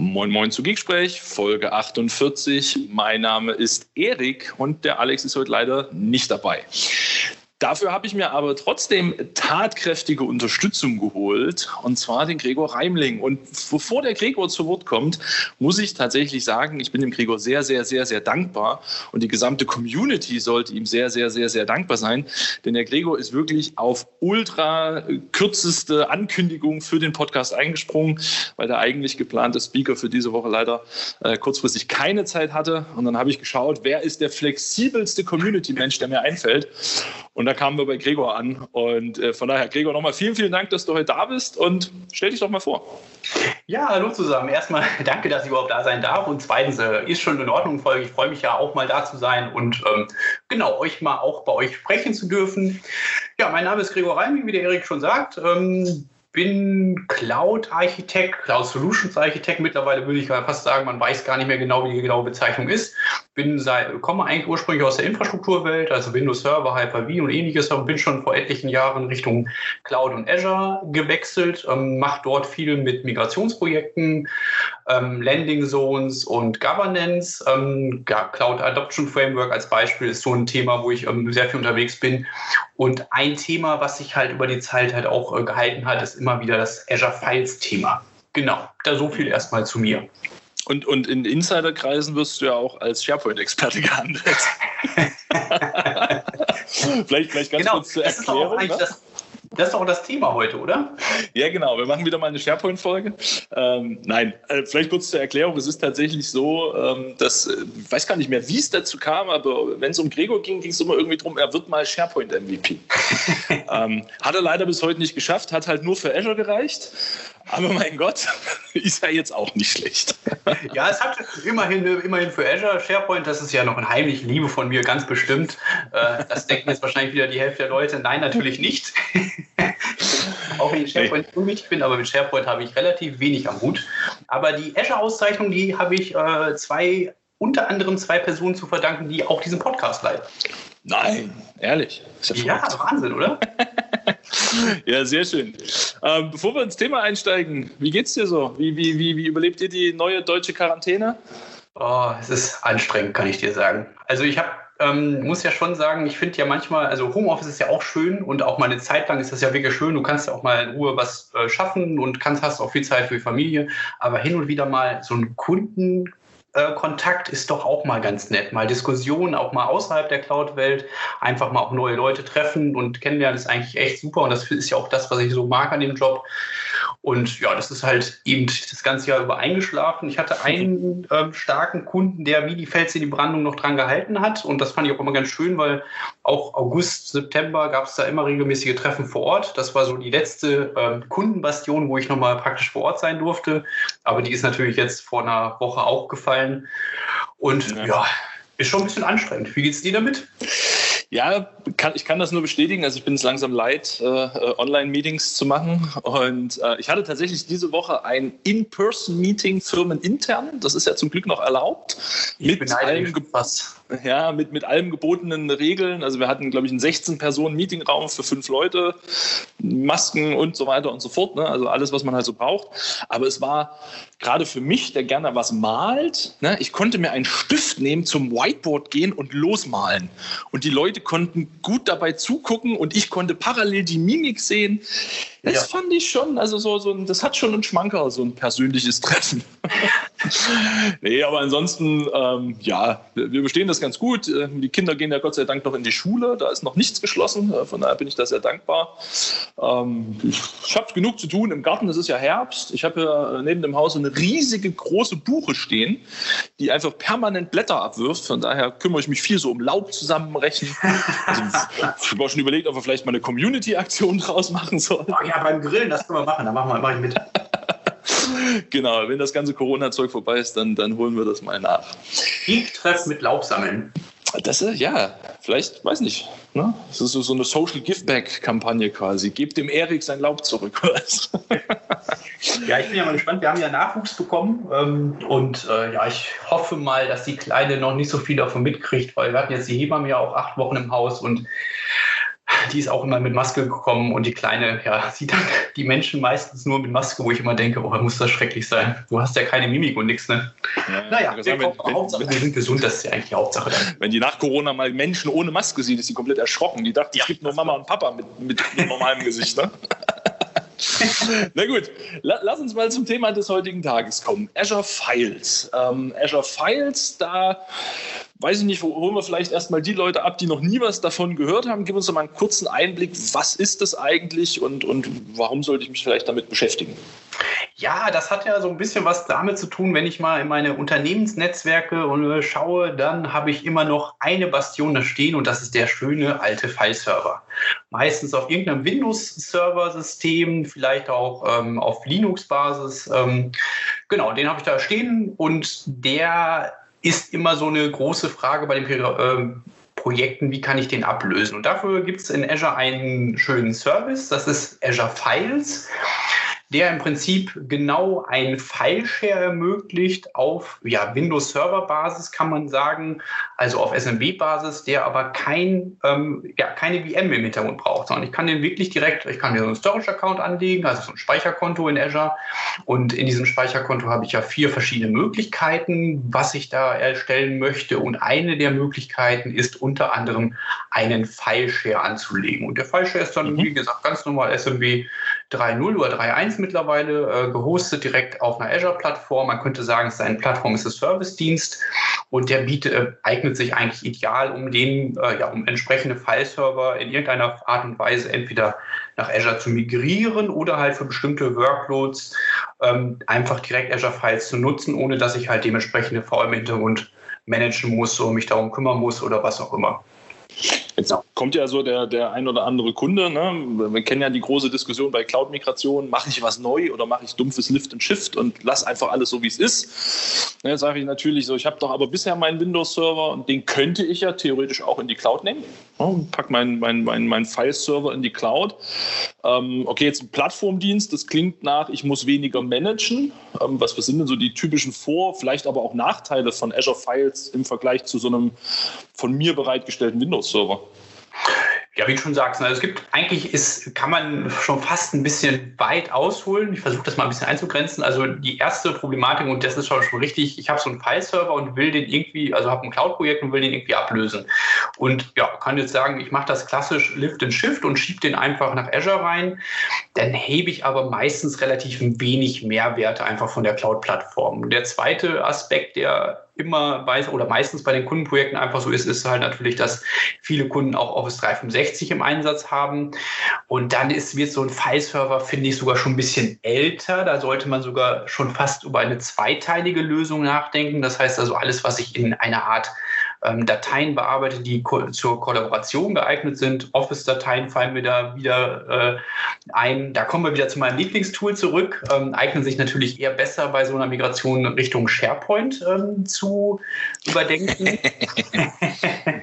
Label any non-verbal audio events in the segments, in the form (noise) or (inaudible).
Moin Moin zu Geeksprech, Folge 48. Mein Name ist Erik und der Alex ist heute leider nicht dabei. Dafür habe ich mir aber trotzdem tatkräftige Unterstützung geholt, und zwar den Gregor Reimling. Und bevor der Gregor zu Wort kommt, muss ich tatsächlich sagen, ich bin dem Gregor sehr, sehr, sehr, sehr dankbar. Und die gesamte Community sollte ihm sehr, sehr, sehr, sehr dankbar sein. Denn der Gregor ist wirklich auf ultra kürzeste Ankündigung für den Podcast eingesprungen, weil der eigentlich geplante Speaker für diese Woche leider äh, kurzfristig keine Zeit hatte. Und dann habe ich geschaut, wer ist der flexibelste Community-Mensch, der mir einfällt. Und da kamen wir bei Gregor an. Und äh, von daher, Gregor, nochmal vielen, vielen Dank, dass du heute da bist und stell dich doch mal vor. Ja, hallo zusammen. Erstmal (laughs) danke, dass ich überhaupt da sein darf. Und zweitens äh, ist schon in Ordnung, Folge. Ich freue mich ja auch mal da zu sein und ähm, genau, euch mal auch bei euch sprechen zu dürfen. Ja, mein Name ist Gregor Reiming, wie der Erik schon sagt. Ähm, bin Cloud-Architekt, Cloud Solutions-Architekt. Mittlerweile würde ich fast sagen, man weiß gar nicht mehr genau, wie die genaue Bezeichnung ist. Bin seit, komme eigentlich ursprünglich aus der Infrastrukturwelt, also Windows Server, Hyper-V und ähnliches, aber bin schon vor etlichen Jahren Richtung Cloud und Azure gewechselt, ähm, mache dort viel mit Migrationsprojekten, ähm, Landing Zones und Governance. Ähm, Cloud Adoption Framework als Beispiel ist so ein Thema, wo ich ähm, sehr viel unterwegs bin. Und ein Thema, was sich halt über die Zeit halt auch äh, gehalten hat, ist immer wieder das Azure Files Thema. Genau, da so viel erstmal zu mir. Und, und in Insiderkreisen wirst du ja auch als SharePoint-Experte gehandelt. (laughs) vielleicht, vielleicht ganz genau, kurz zur Erklärung. Das ist, ne? das, das ist auch das Thema heute, oder? Ja, genau. Wir machen wieder mal eine SharePoint-Folge. Ähm, nein, äh, vielleicht kurz zur Erklärung. Es ist tatsächlich so, ähm, dass, äh, ich weiß gar nicht mehr, wie es dazu kam, aber wenn es um Gregor ging, ging es immer irgendwie darum, er wird mal SharePoint-MVP. (laughs) ähm, hat er leider bis heute nicht geschafft, hat halt nur für Azure gereicht. Aber mein Gott, (laughs) ist ja jetzt auch nicht schlecht. (laughs) Ja, es hat immerhin, immerhin für Azure SharePoint, das ist ja noch eine heimliche Liebe von mir, ganz bestimmt. Äh, das denken jetzt wahrscheinlich wieder die Hälfte der Leute. Nein, natürlich nicht. (laughs) Auch wenn ich SharePoint unwichtig bin, aber mit SharePoint habe ich relativ wenig am Hut. Aber die Azure-Auszeichnung, die habe ich äh, zwei, unter anderem zwei Personen zu verdanken, die auch diesen Podcast leiten. Nein, ehrlich. ja, ja Wahnsinn, oder? (laughs) ja, sehr schön. Ähm, bevor wir ins Thema einsteigen, wie geht's dir so? Wie, wie, wie, wie überlebt ihr die neue deutsche Quarantäne? Oh, es ist anstrengend, kann ich dir sagen. Also ich habe ähm, muss ja schon sagen, ich finde ja manchmal, also Homeoffice ist ja auch schön und auch mal eine Zeit lang ist das ja wirklich schön. Du kannst ja auch mal in Ruhe was äh, schaffen und kannst, hast auch viel Zeit für die Familie. Aber hin und wieder mal so ein Kunden äh, Kontakt ist doch auch mal ganz nett. Mal Diskussionen, auch mal außerhalb der Cloud-Welt, einfach mal auch neue Leute treffen und kennenlernen ist eigentlich echt super. Und das ist ja auch das, was ich so mag an dem Job. Und ja, das ist halt eben das ganze Jahr über eingeschlafen. Ich hatte einen ähm, starken Kunden, der wie die Fels in die Brandung noch dran gehalten hat. Und das fand ich auch immer ganz schön, weil auch August, September gab es da immer regelmäßige Treffen vor Ort. Das war so die letzte ähm, Kundenbastion, wo ich nochmal praktisch vor Ort sein durfte. Aber die ist natürlich jetzt vor einer Woche auch gefallen. Und ja, ja ist schon ein bisschen anstrengend. Wie geht es dir damit? Ja, kann, ich kann das nur bestätigen. Also ich bin es langsam leid, äh, Online-Meetings zu machen. Und äh, ich hatte tatsächlich diese Woche ein In-Person-Meeting firmenintern. Das ist ja zum Glück noch erlaubt. Ich mit allem, ja, mit, mit allem gebotenen Regeln. Also wir hatten, glaube ich, einen 16-Personen-Meetingraum für fünf Leute, Masken und so weiter und so fort. Ne? Also alles, was man halt so braucht. Aber es war gerade für mich, der gerne was malt, ne? ich konnte mir einen Stift nehmen, zum Whiteboard gehen und losmalen. Und die Leute konnten gut dabei zugucken und ich konnte parallel die Mimik sehen. Das ja. fand ich schon, also so, so das hat schon einen Schmanker, so ein persönliches (laughs) Treffen. nee, aber ansonsten, ähm, ja, wir bestehen das ganz gut. Ähm, die Kinder gehen ja Gott sei Dank noch in die Schule, da ist noch nichts geschlossen, äh, von daher bin ich da sehr dankbar. Ähm, ich habe genug zu tun im Garten, es ist ja Herbst. Ich habe ja neben dem Haus eine riesige große Buche stehen, die einfach permanent Blätter abwirft. Von daher kümmere ich mich viel so um Laub zusammenrechnen. Also, ich habe auch schon überlegt, ob wir vielleicht mal eine Community-Aktion draus machen sollen. Oh ja, beim Grillen, das können wir machen, da machen wir, mach ich mit. (laughs) genau, wenn das ganze Corona-Zeug vorbei ist, dann, dann holen wir das mal nach. Geek-Treff mit Laub sammeln. Das ist, ja, vielleicht, weiß nicht. Ne? Das ist so, so eine Social Giveback-Kampagne quasi. Gebt dem Erik sein Laub zurück. (laughs) ja, ich bin ja mal gespannt. Wir haben ja Nachwuchs bekommen ähm, und äh, ja, ich hoffe mal, dass die Kleine noch nicht so viel davon mitkriegt, weil wir hatten jetzt die Hebamme ja auch acht Wochen im Haus und die ist auch immer mit Maske gekommen und die Kleine, ja, sieht dann (laughs) die Menschen meistens nur mit Maske, wo ich immer denke, oh, muss das schrecklich sein. Du hast ja keine Mimik und nichts, ne? Ja, naja, wir, sagen, wenn, Hauptsache, wir sind gesund, das ist ja eigentlich die Hauptsache. Dann. Wenn die nach Corona mal Menschen ohne Maske sieht, ist sie komplett erschrocken. Die dachte, ja, es gibt nur Mama und Papa mit, mit, mit normalem Gesicht, ne? (laughs) Na gut, lass uns mal zum Thema des heutigen Tages kommen. Azure Files. Ähm, Azure Files, da weiß ich nicht, holen wir vielleicht erstmal die Leute ab, die noch nie was davon gehört haben. Gib uns doch mal einen kurzen Einblick, was ist das eigentlich und, und warum sollte ich mich vielleicht damit beschäftigen? Ja, das hat ja so ein bisschen was damit zu tun, wenn ich mal in meine Unternehmensnetzwerke äh, schaue, dann habe ich immer noch eine Bastion da stehen und das ist der schöne alte File-Server. Meistens auf irgendeinem Windows-Server-System, vielleicht auch ähm, auf Linux-Basis. Ähm, genau, den habe ich da stehen und der ist immer so eine große Frage bei den äh, Projekten, wie kann ich den ablösen? Und dafür gibt es in Azure einen schönen Service, das ist Azure Files der im Prinzip genau ein File-Share ermöglicht auf ja, Windows-Server-Basis, kann man sagen, also auf SMB-Basis, der aber kein, ähm, ja, keine VM im Hintergrund braucht, sondern ich kann den wirklich direkt, ich kann mir so einen Storage-Account anlegen, also so ein Speicherkonto in Azure. Und in diesem Speicherkonto habe ich ja vier verschiedene Möglichkeiten, was ich da erstellen möchte. Und eine der Möglichkeiten ist unter anderem einen File-Share anzulegen. Und der File-Share ist dann, mhm. wie gesagt, ganz normal SMB 3.0 oder 3.1 mittlerweile äh, gehostet direkt auf einer Azure-Plattform. Man könnte sagen, es ist ein Plattform ist ein Service-Dienst und der bietet, äh, eignet sich eigentlich ideal, um den, äh, ja, um entsprechende File-Server in irgendeiner Art und Weise entweder nach Azure zu migrieren oder halt für bestimmte Workloads ähm, einfach direkt Azure-Files zu nutzen, ohne dass ich halt dementsprechende VM-Hintergrund managen muss oder mich darum kümmern muss oder was auch immer. Jetzt kommt ja so der, der ein oder andere Kunde. Ne? Wir kennen ja die große Diskussion bei Cloud-Migration. Mache ich was neu oder mache ich dumpfes Lift and Shift und lass einfach alles so, wie es ist? Jetzt ne, sage ich natürlich so, ich habe doch aber bisher meinen Windows-Server und den könnte ich ja theoretisch auch in die Cloud nehmen. Ja, pack meinen mein, mein, mein File-Server in die Cloud. Ähm, okay, jetzt ein Plattformdienst, das klingt nach, ich muss weniger managen. Ähm, was, was sind denn so die typischen Vor-, vielleicht aber auch Nachteile von Azure Files im Vergleich zu so einem von mir bereitgestellten Windows-Server? Ja, wie du schon sagst, also es gibt eigentlich ist, kann man schon fast ein bisschen weit ausholen. Ich versuche das mal ein bisschen einzugrenzen. Also die erste Problematik, und das ist schon, schon richtig, ich habe so einen File-Server und will den irgendwie, also habe ein Cloud-Projekt und will den irgendwie ablösen. Und ja, kann jetzt sagen, ich mache das klassisch Lift and Shift und schiebe den einfach nach Azure rein. Dann hebe ich aber meistens relativ wenig Mehrwerte einfach von der Cloud-Plattform. Der zweite Aspekt, der immer bei oder meistens bei den Kundenprojekten einfach so ist, ist halt natürlich, dass viele Kunden auch Office 365 im Einsatz haben. Und dann ist, wird so ein File-Server, finde ich, sogar schon ein bisschen älter. Da sollte man sogar schon fast über eine zweiteilige Lösung nachdenken. Das heißt also alles, was ich in einer Art ähm, Dateien bearbeitet, die ko zur Kollaboration geeignet sind. Office-Dateien fallen mir da wieder äh, ein. Da kommen wir wieder zu meinem Lieblingstool zurück. Ähm, eignen sich natürlich eher besser bei so einer Migration Richtung SharePoint ähm, zu überdenken. (laughs)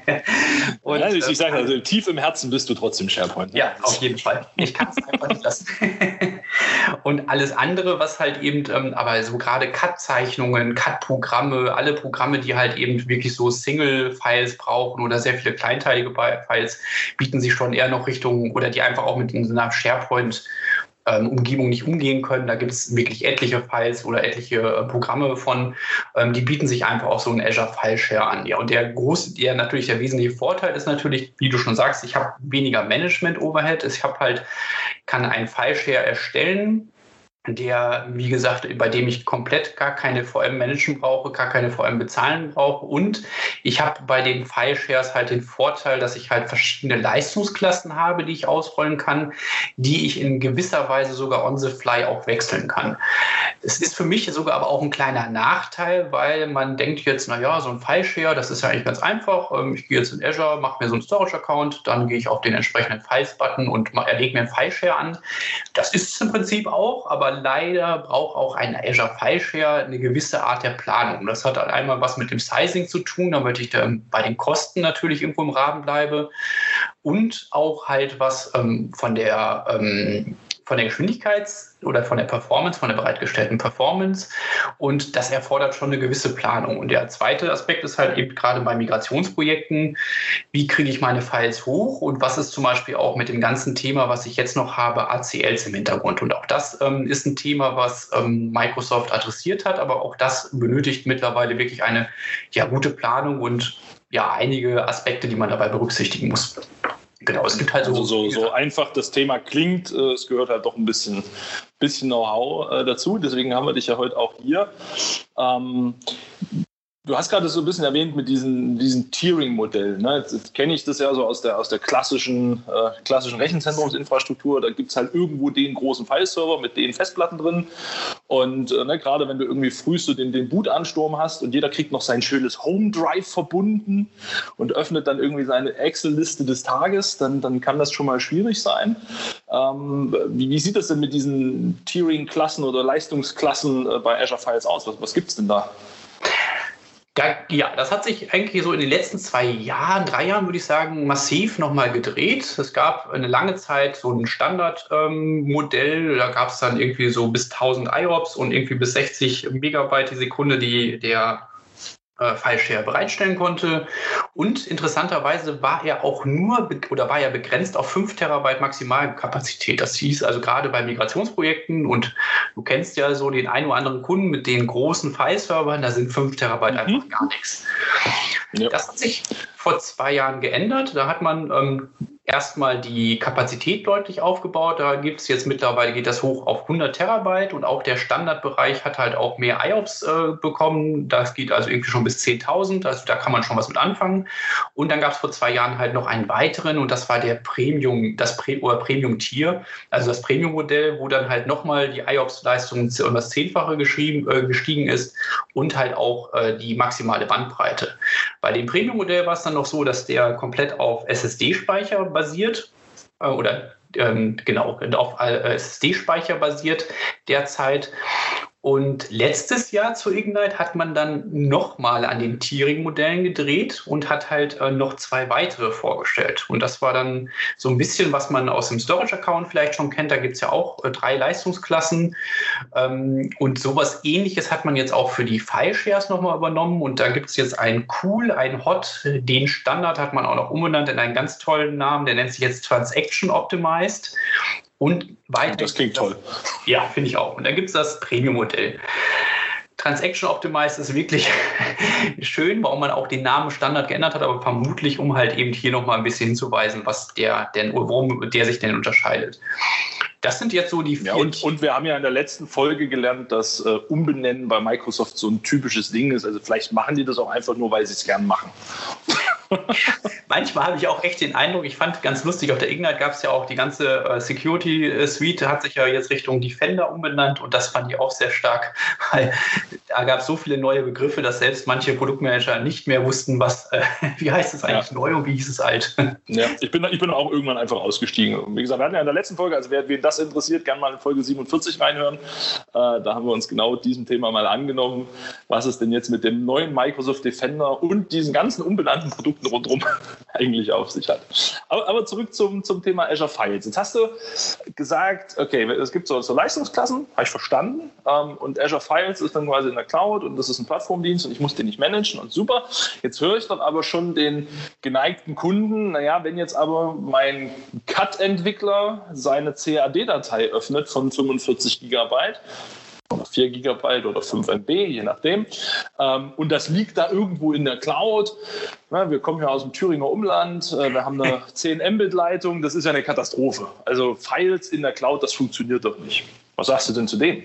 (laughs) Und, ja, ich, ich sage also, tief im Herzen bist du trotzdem SharePoint. Ne? Ja, auf jeden Fall. Ich kann es einfach nicht lassen. Und alles andere, was halt eben, ähm, aber so gerade Cut-Zeichnungen, Cut-Programme, alle Programme, die halt eben wirklich so Single-Files brauchen oder sehr viele kleinteilige Files, bieten sich schon eher noch Richtung oder die einfach auch mit einer SharePoint ähm, Umgebung nicht umgehen können. Da gibt es wirklich etliche Files oder etliche äh, Programme von, ähm, die bieten sich einfach auch so einen Azure File Share an. Ja, und der große, der natürlich der wesentliche Vorteil ist natürlich, wie du schon sagst, ich habe weniger Management Overhead. Ich habe halt, kann einen File Share erstellen der, wie gesagt, bei dem ich komplett gar keine VM managen brauche, gar keine VM bezahlen brauche. Und ich habe bei den File-Shares halt den Vorteil, dass ich halt verschiedene Leistungsklassen habe, die ich ausrollen kann, die ich in gewisser Weise sogar on the fly auch wechseln kann. Es ist für mich sogar aber auch ein kleiner Nachteil, weil man denkt jetzt, naja, so ein File-Share, das ist ja eigentlich ganz einfach. Ähm, ich gehe jetzt in Azure, mache mir so einen Storage-Account, dann gehe ich auf den entsprechenden Files-Button und erlege mir einen File-Share an. Das ist es im Prinzip auch, aber leider braucht auch ein Azure File Share eine gewisse Art der Planung. Das hat einmal was mit dem Sizing zu tun, damit ich dann bei den Kosten natürlich irgendwo im Rahmen bleibe und auch halt was ähm, von der ähm, von der Geschwindigkeits- oder von der Performance, von der bereitgestellten Performance. Und das erfordert schon eine gewisse Planung. Und der zweite Aspekt ist halt eben gerade bei Migrationsprojekten, wie kriege ich meine Files hoch und was ist zum Beispiel auch mit dem ganzen Thema, was ich jetzt noch habe, ACLs im Hintergrund. Und auch das ähm, ist ein Thema, was ähm, Microsoft adressiert hat, aber auch das benötigt mittlerweile wirklich eine ja, gute Planung und ja, einige Aspekte, die man dabei berücksichtigen muss. Genau, es gibt halt so. Also so, so einfach das Thema klingt, äh, es gehört halt doch ein bisschen, bisschen Know-how äh, dazu. Deswegen haben wir dich ja heute auch hier. Ähm, Du hast gerade so ein bisschen erwähnt mit diesen, diesen Tiering-Modellen. Ne? Jetzt, jetzt kenne ich das ja so aus der, aus der klassischen, äh, klassischen Rechenzentrumsinfrastruktur. Da gibt es halt irgendwo den großen File-Server mit den Festplatten drin. Und äh, ne, gerade wenn du irgendwie frühst du den, den Boot-Ansturm hast und jeder kriegt noch sein schönes Home-Drive verbunden und öffnet dann irgendwie seine Excel-Liste des Tages, dann, dann kann das schon mal schwierig sein. Ähm, wie, wie, sieht das denn mit diesen Tiering-Klassen oder Leistungsklassen äh, bei Azure Files aus? Was, was gibt es denn da? Ja, das hat sich eigentlich so in den letzten zwei Jahren, drei Jahren, würde ich sagen, massiv nochmal gedreht. Es gab eine lange Zeit so ein Standardmodell, ähm, da gab es dann irgendwie so bis 1000 IOPS und irgendwie bis 60 Megabyte die Sekunde, die der äh, File-Share bereitstellen konnte. Und interessanterweise war er auch nur oder war er begrenzt auf 5 Terabyte Maximalkapazität. Das hieß also gerade bei Migrationsprojekten und du kennst ja so den einen oder anderen Kunden mit den großen File-Servern, da sind 5 Terabyte mhm. einfach gar nichts. Ja. Das hat sich vor zwei Jahren geändert. Da hat man ähm, erstmal die Kapazität deutlich aufgebaut. Da gibt es jetzt mittlerweile, geht das hoch auf 100 Terabyte und auch der Standardbereich hat halt auch mehr IOPS äh, bekommen. Das geht also irgendwie schon bis 10.000. Also da kann man schon was mit anfangen. Und dann gab es vor zwei Jahren halt noch einen weiteren und das war der Premium, das Pre oder Premium-Tier, also das Premium-Modell, wo dann halt nochmal die IOPS-Leistung um das Zehnfache geschrieben, äh, gestiegen ist und halt auch äh, die maximale Bandbreite. Bei dem Premium-Modell war es dann noch so, dass der komplett auf SSD-Speicher basiert äh, oder ähm, genau auf äh, SSD-Speicher basiert derzeit und letztes Jahr zu Ignite hat man dann nochmal an den Tiering-Modellen gedreht und hat halt äh, noch zwei weitere vorgestellt. Und das war dann so ein bisschen, was man aus dem Storage-Account vielleicht schon kennt. Da gibt es ja auch äh, drei Leistungsklassen. Ähm, und sowas ähnliches hat man jetzt auch für die File-Shares nochmal übernommen. Und da gibt es jetzt ein Cool, ein Hot. Den Standard hat man auch noch umbenannt in einen ganz tollen Namen. Der nennt sich jetzt Transaction Optimized. Und weiter. Das klingt toll. Ja, finde ich auch. Und dann gibt es das Premium-Modell. Transaction Optimized ist wirklich (laughs) schön, warum man auch den Namen Standard geändert hat, aber vermutlich, um halt eben hier nochmal ein bisschen hinzuweisen, was der denn, worum der sich denn unterscheidet. Das sind jetzt so die vier. Ja, und, und, wir haben ja in der letzten Folge gelernt, dass äh, Umbenennen bei Microsoft so ein typisches Ding ist. Also vielleicht machen die das auch einfach nur, weil sie es gern machen. (laughs) Manchmal habe ich auch echt den Eindruck, ich fand ganz lustig, auf der Ignite gab es ja auch die ganze äh, Security Suite, hat sich ja jetzt Richtung Defender umbenannt und das fand ich auch sehr stark, (laughs) weil da gab es so viele neue Begriffe, dass selbst manche Produktmanager nicht mehr wussten, was, äh, (laughs) wie heißt es eigentlich ja. neu und wie hieß es alt. Ja, ich bin, ich bin auch irgendwann einfach ausgestiegen. Wie gesagt, wir hatten ja in der letzten Folge, also wer, wen das interessiert, gerne mal in Folge 47 reinhören. Äh, da haben wir uns genau diesem Thema mal angenommen, was es denn jetzt mit dem neuen Microsoft Defender und diesen ganzen unbenannten Produkten rundherum (laughs) eigentlich auf sich hat. Aber, aber, zurück zum, zum Thema Azure Files. Jetzt hast du gesagt, okay, es gibt so, so Leistungsklassen, habe ich verstanden. Ähm, und Azure Files ist dann quasi in der Cloud und das ist ein Plattformdienst und ich muss den nicht managen und super. Jetzt höre ich dann aber schon den geneigten Kunden, naja, wenn jetzt aber mein CAD-Entwickler seine CAD-Datei öffnet von 45 Gigabyte, oder 4 Gigabyte oder 5 MB, je nachdem. Ähm, und das liegt da irgendwo in der Cloud. wir kommen ja aus dem Thüringer Umland, äh, wir haben eine (laughs) 10 Mbit-Leitung, das ist ja eine Katastrophe. Also Files in der Cloud, das funktioniert doch nicht. Was sagst du denn zu dem?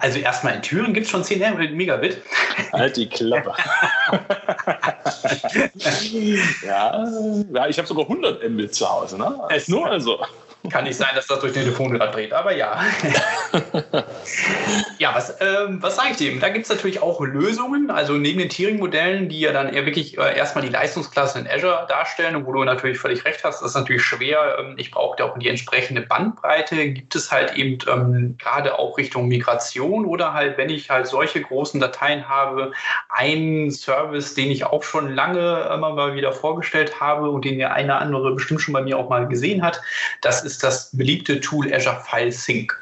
Also erstmal in Thüringen gibt es schon 10 Megabit. Halt die Klappe. (laughs) ja, ich habe sogar 100 Mbit zu Hause. Ne? Es nur also. Kann nicht sein, dass das durch den Telefonrad dreht, aber ja. (laughs) ja, was, ähm, was sage ich dem? Da gibt es natürlich auch Lösungen, also neben den Tiering-Modellen, die ja dann eher wirklich äh, erstmal die Leistungsklasse in Azure darstellen und wo du natürlich völlig recht hast, das ist natürlich schwer. Ähm, ich brauche da auch die entsprechende Bandbreite. Gibt es halt eben ähm, gerade auch Richtung Migration oder halt, wenn ich halt solche großen Dateien habe, einen Service, den ich auch schon lange immer mal wieder vorgestellt habe und den ja einer andere bestimmt schon bei mir auch mal gesehen hat, das ist das beliebte Tool Azure File Sync.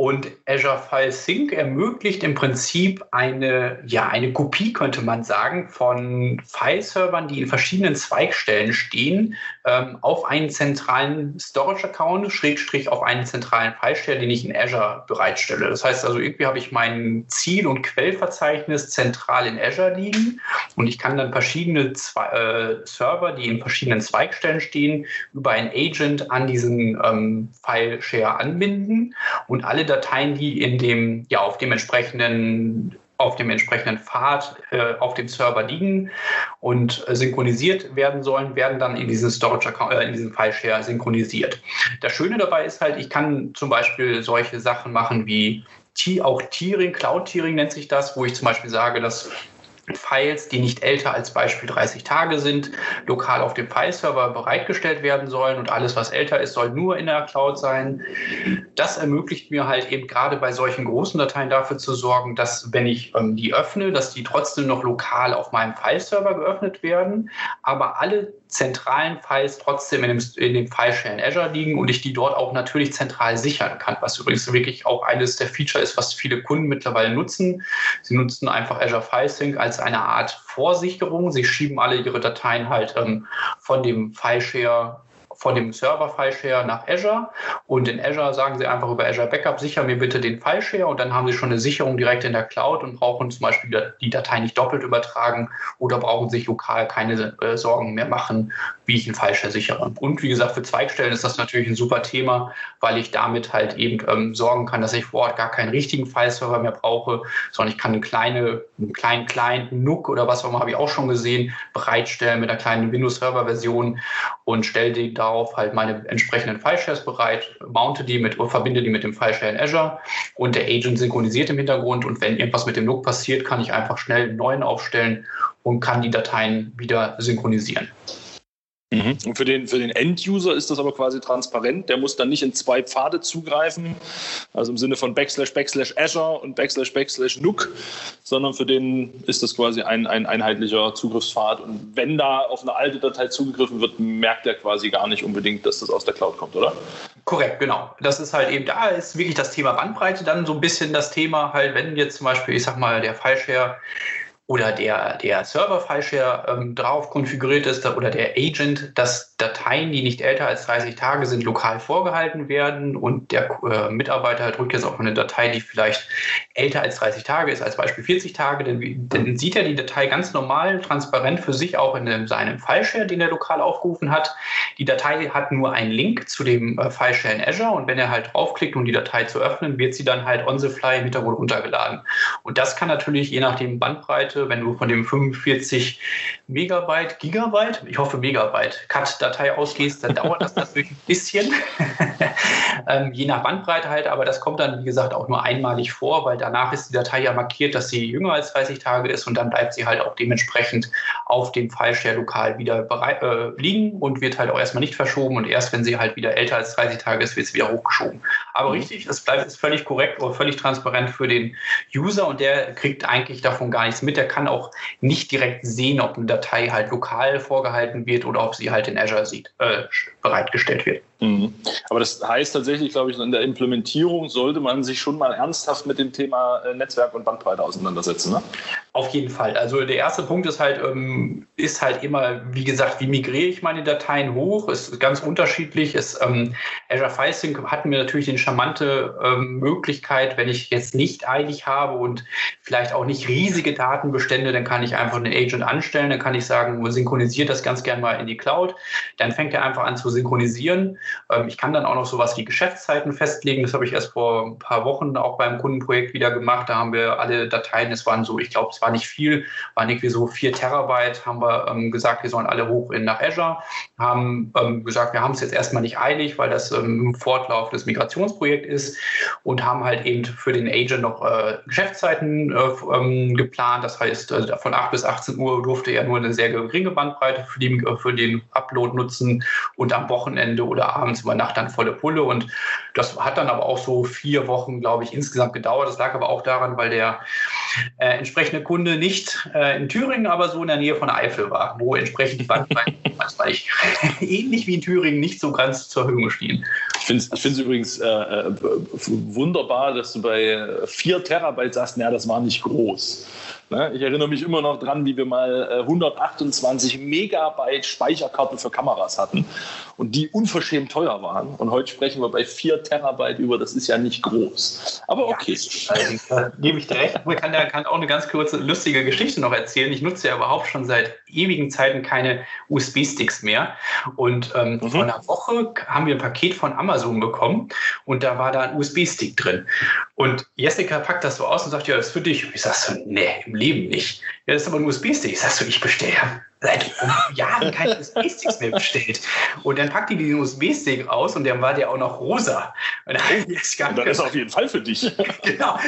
Und Azure File Sync ermöglicht im Prinzip eine, ja, eine Kopie, könnte man sagen, von File-Servern, die in verschiedenen Zweigstellen stehen, ähm, auf einen zentralen Storage-Account, Schrägstrich auf einen zentralen File-Share, den ich in Azure bereitstelle. Das heißt also, irgendwie habe ich mein Ziel- und Quellverzeichnis zentral in Azure liegen und ich kann dann verschiedene Zwe äh, Server, die in verschiedenen Zweigstellen stehen, über ein Agent an diesen ähm, File-Share anbinden und alle Dateien, die in dem, ja, auf dem entsprechenden auf dem entsprechenden Pfad äh, auf dem Server liegen und äh, synchronisiert werden sollen, werden dann in diesen Storage Account, äh, in diesem File Share synchronisiert. Das Schöne dabei ist halt, ich kann zum Beispiel solche Sachen machen wie auch Tiering, Cloud Tiering nennt sich das, wo ich zum Beispiel sage, dass Files, die nicht älter als Beispiel 30 Tage sind, lokal auf dem Fileserver bereitgestellt werden sollen und alles, was älter ist, soll nur in der Cloud sein. Das ermöglicht mir halt eben gerade bei solchen großen Dateien dafür zu sorgen, dass wenn ich ähm, die öffne, dass die trotzdem noch lokal auf meinem Fileserver geöffnet werden, aber alle zentralen Files trotzdem in dem, in dem File-Share in Azure liegen und ich die dort auch natürlich zentral sichern kann, was übrigens wirklich auch eines der Feature ist, was viele Kunden mittlerweile nutzen. Sie nutzen einfach Azure File Sync als eine Art Vorsicherung. Sie schieben alle ihre Dateien halt ähm, von dem File-Share von dem Server-File-Share nach Azure und in Azure sagen Sie einfach über Azure Backup, sicher mir bitte den File-Share und dann haben Sie schon eine Sicherung direkt in der Cloud und brauchen zum Beispiel die Datei nicht doppelt übertragen oder brauchen sich lokal keine äh, Sorgen mehr machen, wie ich einen File-Share sichere. Und wie gesagt, für Zweigstellen ist das natürlich ein super Thema, weil ich damit halt eben ähm, sorgen kann, dass ich vor Ort gar keinen richtigen File-Server mehr brauche, sondern ich kann eine kleine, einen kleinen Client, NUC oder was auch immer, habe ich auch schon gesehen, bereitstellen mit einer kleinen Windows-Server-Version und stelle die da darauf halt meine entsprechenden File-Shares bereit, mounte die mit, verbinde die mit dem File-Share in Azure und der Agent synchronisiert im Hintergrund und wenn irgendwas mit dem NUC passiert, kann ich einfach schnell einen neuen aufstellen und kann die Dateien wieder synchronisieren. Mhm. Und für den, für den End-User ist das aber quasi transparent. Der muss dann nicht in zwei Pfade zugreifen, also im Sinne von Backslash, Backslash Azure und Backslash, Backslash Nook, sondern für den ist das quasi ein, ein einheitlicher Zugriffspfad. Und wenn da auf eine alte Datei zugegriffen wird, merkt er quasi gar nicht unbedingt, dass das aus der Cloud kommt, oder? Korrekt, genau. Das ist halt eben, da ist wirklich das Thema Bandbreite dann so ein bisschen das Thema halt, wenn jetzt zum Beispiel, ich sag mal, der File-Share oder der, der Server-File-Share ähm, drauf konfiguriert ist oder der Agent, dass Dateien, die nicht älter als 30 Tage sind, lokal vorgehalten werden und der äh, Mitarbeiter drückt jetzt auf eine Datei, die vielleicht älter als 30 Tage ist, als Beispiel 40 Tage, dann, dann sieht er die Datei ganz normal, transparent für sich auch in dem, seinem File-Share, den er lokal aufgerufen hat. Die Datei hat nur einen Link zu dem äh, File-Share in Azure und wenn er halt draufklickt, um die Datei zu öffnen, wird sie dann halt on the fly im Hintergrund runtergeladen. Und das kann natürlich je nachdem Bandbreite Seite, wenn du von dem 45 Megabyte, Gigabyte, ich hoffe Megabyte, Cut-Datei ausgehst, dann dauert das natürlich ein bisschen, (laughs) ähm, je nach Bandbreite halt, aber das kommt dann, wie gesagt, auch nur einmalig vor, weil danach ist die Datei ja markiert, dass sie jünger als 30 Tage ist und dann bleibt sie halt auch dementsprechend auf dem File-Share lokal wieder bereit, äh, liegen und wird halt auch erstmal nicht verschoben und erst wenn sie halt wieder älter als 30 Tage ist, wird sie wieder hochgeschoben. Aber mhm. richtig, das bleibt ist völlig korrekt oder völlig transparent für den User und der kriegt eigentlich davon gar nichts mit. Der kann auch nicht direkt sehen, ob eine Datei halt lokal vorgehalten wird oder ob sie halt in Azure sieht, äh, bereitgestellt wird. Mhm. Aber das heißt tatsächlich, glaube ich, in der Implementierung sollte man sich schon mal ernsthaft mit dem Thema äh, Netzwerk und Bandbreite auseinandersetzen. Ne? Auf jeden Fall. Also der erste Punkt ist halt, ähm, ist halt immer, wie gesagt, wie migriere ich meine Dateien hoch? Ist ganz unterschiedlich. Ist, ähm, Azure FileSync hat mir natürlich eine charmante ähm, Möglichkeit, wenn ich jetzt nicht eilig habe und vielleicht auch nicht riesige Datenbestände, dann kann ich einfach einen Agent anstellen, dann kann ich sagen, synchronisiert das ganz gerne mal in die Cloud. Dann fängt er einfach an zu synchronisieren ähm, ich kann dann auch noch sowas wie Geschäftszeiten festlegen. Das habe ich erst vor ein paar Wochen auch beim Kundenprojekt wieder gemacht. Da haben wir alle Dateien, es waren so, ich glaube, es war nicht viel, waren irgendwie so vier Terabyte, haben wir ähm, gesagt, wir sollen alle hoch in nach Azure, haben ähm, gesagt, wir haben es jetzt erstmal nicht eilig, weil das ähm, Fortlauf des Migrationsprojekts ist und haben halt eben für den Agent noch äh, Geschäftszeiten äh, ähm, geplant. Das heißt, äh, von 8 bis 18 Uhr durfte er nur eine sehr geringe Bandbreite für, die, für den Upload nutzen und am Wochenende oder abends über Nacht dann volle Pulle. Und das hat dann aber auch so vier Wochen, glaube ich, insgesamt gedauert. Das lag aber auch daran, weil der äh, entsprechende Kunde nicht äh, in Thüringen, aber so in der Nähe von Eifel war, wo entsprechend die Bandbreiten, (laughs) (laughs) ähnlich wie in Thüringen, nicht so ganz zur Verfügung stehen. Ich finde es übrigens äh, äh, wunderbar, dass du bei 4 Terabyte sagst, naja, das war nicht groß. Ne? Ich erinnere mich immer noch dran, wie wir mal 128 äh, Megabyte Speicherkarten für Kameras hatten und die unverschämt teuer waren. Und heute sprechen wir bei 4 Terabyte über, das ist ja nicht groß. Aber okay. Ja, also, gebe ich dir recht. Man kann, kann auch eine ganz kurze, lustige Geschichte noch erzählen. Ich nutze ja überhaupt schon seit ewigen Zeiten keine USB-Sticks mehr. Und ähm, mhm. vor einer Woche haben wir ein Paket von Amazon bekommen und da war da ein USB-Stick drin. Und Jessica packt das so aus und sagt, ja, das ist für dich. Ich sag so, nee, im Leben nicht. Ja, das ist aber ein USB-Stick. Ich sag so, ich bestelle seit Jahren keine USB-Sticks mehr bestellt. Und dann packt die den USB-Stick aus und dann war der auch noch rosa. Und dann, oh, und dann ist er auf jeden Fall für dich. (laughs) genau.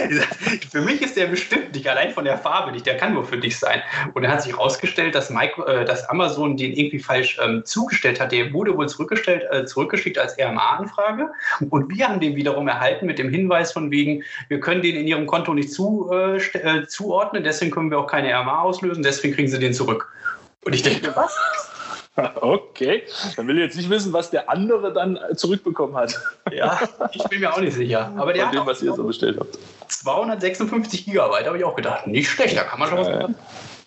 Für mich ist der bestimmt nicht, allein von der Farbe nicht. Der kann nur für dich sein. Und dann hat sich herausgestellt, dass, äh, dass Amazon den irgendwie falsch ähm, zugestellt hat. Der wurde wohl zurückgestellt, äh, zurückgeschickt als RMA-Anfrage. Und wir haben den wiederum erhalten mit dem Hinweis von wegen, wir können den in ihrem Konto nicht zu, äh, äh zuordnen, deswegen können wir auch keine RMA auslösen, deswegen kriegen sie den zurück. Und ich denke, was? (laughs) Okay, dann will ich jetzt nicht wissen, was der andere dann zurückbekommen hat. Ja, ich bin mir auch nicht sicher. Aber der Von dem, was ihr so bestellt habt. 256 Gigabyte, habe ich auch gedacht. Nicht schlecht, da kann man schon was machen.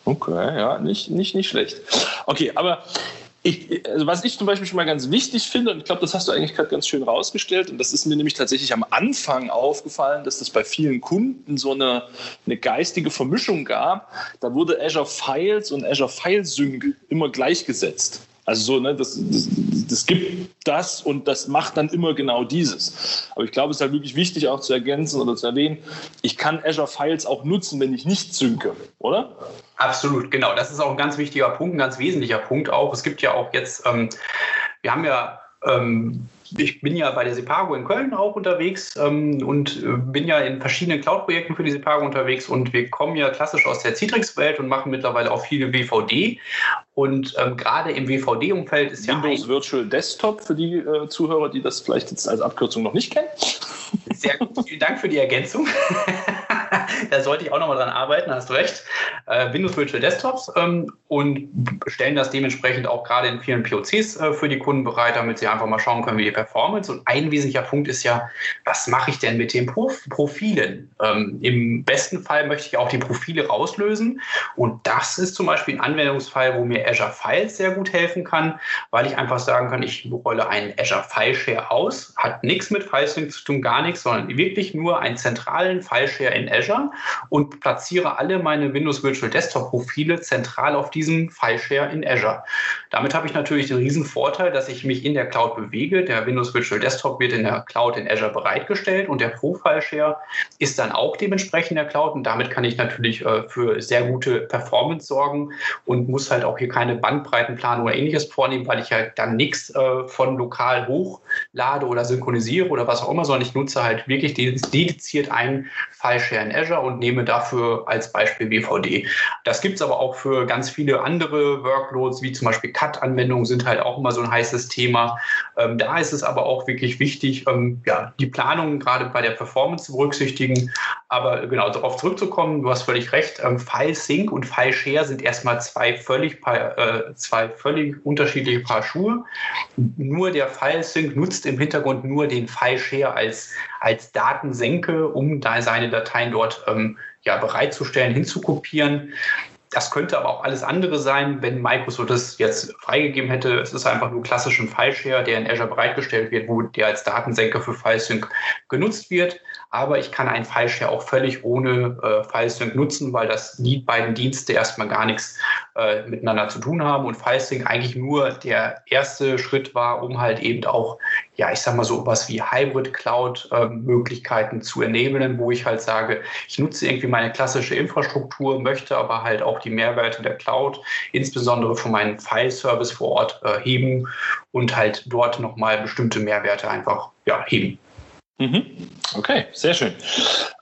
Okay, ja, nicht, nicht, nicht schlecht. Okay, aber ich, also was ich zum Beispiel schon mal ganz wichtig finde, und ich glaube, das hast du eigentlich gerade ganz schön rausgestellt, und das ist mir nämlich tatsächlich am Anfang aufgefallen, dass das bei vielen Kunden so eine, eine geistige Vermischung gab. Da wurde Azure Files und Azure File Sync immer gleichgesetzt. Also so, ne, das, das, das, gibt das und das macht dann immer genau dieses. Aber ich glaube, es ist halt wirklich wichtig auch zu ergänzen oder zu erwähnen, ich kann Azure Files auch nutzen, wenn ich nicht synke, oder? Absolut, genau. Das ist auch ein ganz wichtiger Punkt, ein ganz wesentlicher Punkt auch. Es gibt ja auch jetzt, ähm, wir haben ja ähm, ich bin ja bei der Sepago in Köln auch unterwegs ähm, und äh, bin ja in verschiedenen Cloud-Projekten für die Sepago unterwegs und wir kommen ja klassisch aus der Citrix-Welt und machen mittlerweile auch viele WVD. Und ähm, gerade im WVD-Umfeld ist Windows ja. Windows Virtual Desktop für die äh, Zuhörer, die das vielleicht jetzt als Abkürzung noch nicht kennen. Sehr gut, vielen Dank für die Ergänzung. (laughs) (laughs) da sollte ich auch nochmal dran arbeiten, hast recht. Äh, Windows Virtual Desktops ähm, und stellen das dementsprechend auch gerade in vielen POCs äh, für die Kunden bereit, damit sie einfach mal schauen können, wie die Performance. Und ein wesentlicher Punkt ist ja, was mache ich denn mit den Prof Profilen? Ähm, Im besten Fall möchte ich auch die Profile rauslösen. Und das ist zum Beispiel ein Anwendungsfall, wo mir Azure Files sehr gut helfen kann, weil ich einfach sagen kann, ich rolle einen Azure File Share aus, hat nichts mit FileSync zu tun, gar nichts, sondern wirklich nur einen zentralen File Share in Azure und platziere alle meine Windows Virtual Desktop Profile zentral auf diesem File Share in Azure. Damit habe ich natürlich den riesen Vorteil, dass ich mich in der Cloud bewege. Der Windows Virtual Desktop wird in der Cloud in Azure bereitgestellt und der Profile Share ist dann auch dementsprechend in der Cloud und damit kann ich natürlich äh, für sehr gute Performance sorgen und muss halt auch hier keine Bandbreitenplanung oder ähnliches vornehmen, weil ich halt dann nichts äh, von lokal hochlade oder synchronisiere oder was auch immer, sondern ich nutze halt wirklich dediziert einen File Share in Azure und nehme dafür als Beispiel WVD. Das gibt es aber auch für ganz viele andere Workloads, wie zum Beispiel CAT-Anwendungen sind halt auch immer so ein heißes Thema. Ähm, da ist es aber auch wirklich wichtig, ähm, ja, die Planung gerade bei der Performance zu berücksichtigen. Aber genau, darauf zurückzukommen, du hast völlig recht, ähm, File Sync und File Share sind erstmal zwei völlig, äh, zwei völlig unterschiedliche Paar Schuhe. Nur der File Sync nutzt im Hintergrund nur den File Share als, als Datensenke, um da seine Dateien dort ähm, ja, bereitzustellen, hinzukopieren. Das könnte aber auch alles andere sein, wenn Microsoft das jetzt freigegeben hätte. Es ist einfach nur klassischen File-Share, der in Azure bereitgestellt wird, wo der als Datensenker für FileSync genutzt wird. Aber ich kann einen File-Share auch völlig ohne äh, FileSync nutzen, weil das die beiden Dienste erstmal gar nichts äh, miteinander zu tun haben und FileSync eigentlich nur der erste Schritt war, um halt eben auch, ja, ich sag mal so was wie Hybrid-Cloud-Möglichkeiten ähm, zu enablen, wo ich halt sage, ich nutze irgendwie meine klassische Infrastruktur, möchte aber halt auch die Mehrwerte der Cloud, insbesondere von meinem File-Service vor Ort äh, heben und halt dort nochmal bestimmte Mehrwerte einfach ja, heben. Mhm. Okay, sehr schön.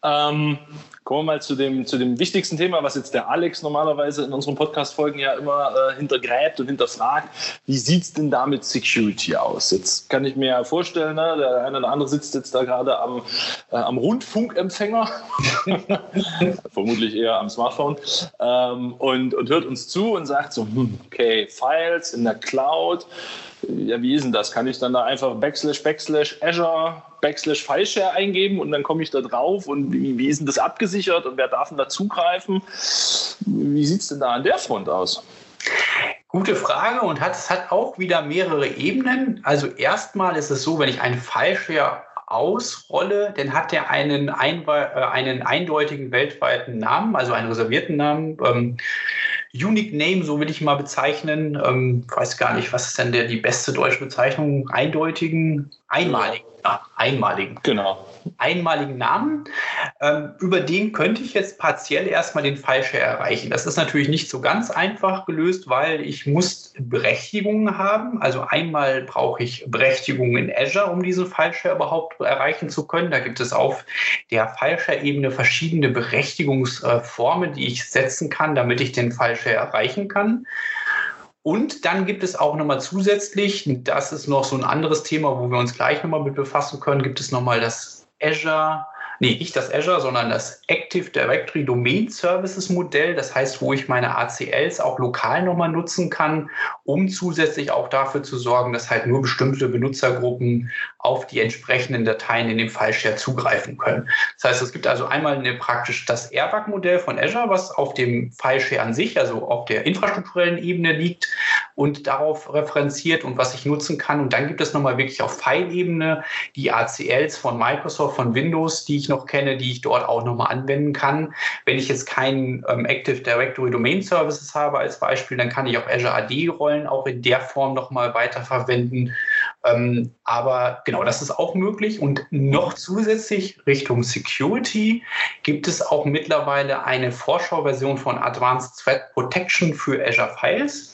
Ähm, Kommen wir mal zu dem, zu dem wichtigsten Thema, was jetzt der Alex normalerweise in unseren Podcast-Folgen ja immer äh, hintergräbt und hinterfragt. Wie sieht es denn da mit Security aus? Jetzt kann ich mir ja vorstellen, ne, der eine oder andere sitzt jetzt da gerade am, äh, am Rundfunkempfänger, (laughs) vermutlich eher am Smartphone, ähm, und, und hört uns zu und sagt so, hm, okay, Files in der Cloud, ja, wie ist denn das? Kann ich dann da einfach Backslash, Backslash, Azure, Backslash Fileshare eingeben und dann komme ich da drauf und wie, wie ist denn das abgesichert und wer darf denn da zugreifen? Wie sieht es denn da an der Front aus? Gute Frage und hat, es hat auch wieder mehrere Ebenen. Also erstmal ist es so, wenn ich einen Fileshare ausrolle, dann hat er einen, ein, äh, einen eindeutigen weltweiten Namen, also einen reservierten Namen. Ähm, Unique Name, so will ich mal bezeichnen. Ähm, weiß gar nicht, was ist denn der, die beste deutsche Bezeichnung? Eindeutigen, einmaligen. Ja, einmaligen. Genau einmaligen Namen. Ähm, über den könnte ich jetzt partiell erstmal den Fallshare erreichen. Das ist natürlich nicht so ganz einfach gelöst, weil ich muss Berechtigungen haben. Also einmal brauche ich Berechtigungen in Azure, um diesen Fallshare überhaupt erreichen zu können. Da gibt es auf der Fallshare-Ebene verschiedene Berechtigungsformen, die ich setzen kann, damit ich den Fallshare erreichen kann. Und dann gibt es auch nochmal zusätzlich, das ist noch so ein anderes Thema, wo wir uns gleich nochmal mit befassen können, gibt es nochmal das Azure nee, nicht das Azure, sondern das Active Directory Domain Services Modell. Das heißt, wo ich meine ACLs auch lokal nochmal nutzen kann, um zusätzlich auch dafür zu sorgen, dass halt nur bestimmte Benutzergruppen auf die entsprechenden Dateien in dem File-Share zugreifen können. Das heißt, es gibt also einmal eine, praktisch das Airbag-Modell von Azure, was auf dem File-Share an sich, also auf der infrastrukturellen Ebene liegt und darauf referenziert und was ich nutzen kann. Und dann gibt es nochmal wirklich auf File-Ebene die ACLs von Microsoft, von Windows, die ich noch kenne, die ich dort auch nochmal anwenden kann. Wenn ich jetzt keinen ähm, Active Directory Domain Services habe als Beispiel, dann kann ich auch Azure AD-Rollen auch in der Form nochmal weiterverwenden. Ähm, aber genau, das ist auch möglich. Und noch zusätzlich Richtung Security gibt es auch mittlerweile eine Vorschauversion von Advanced Threat Protection für Azure Files.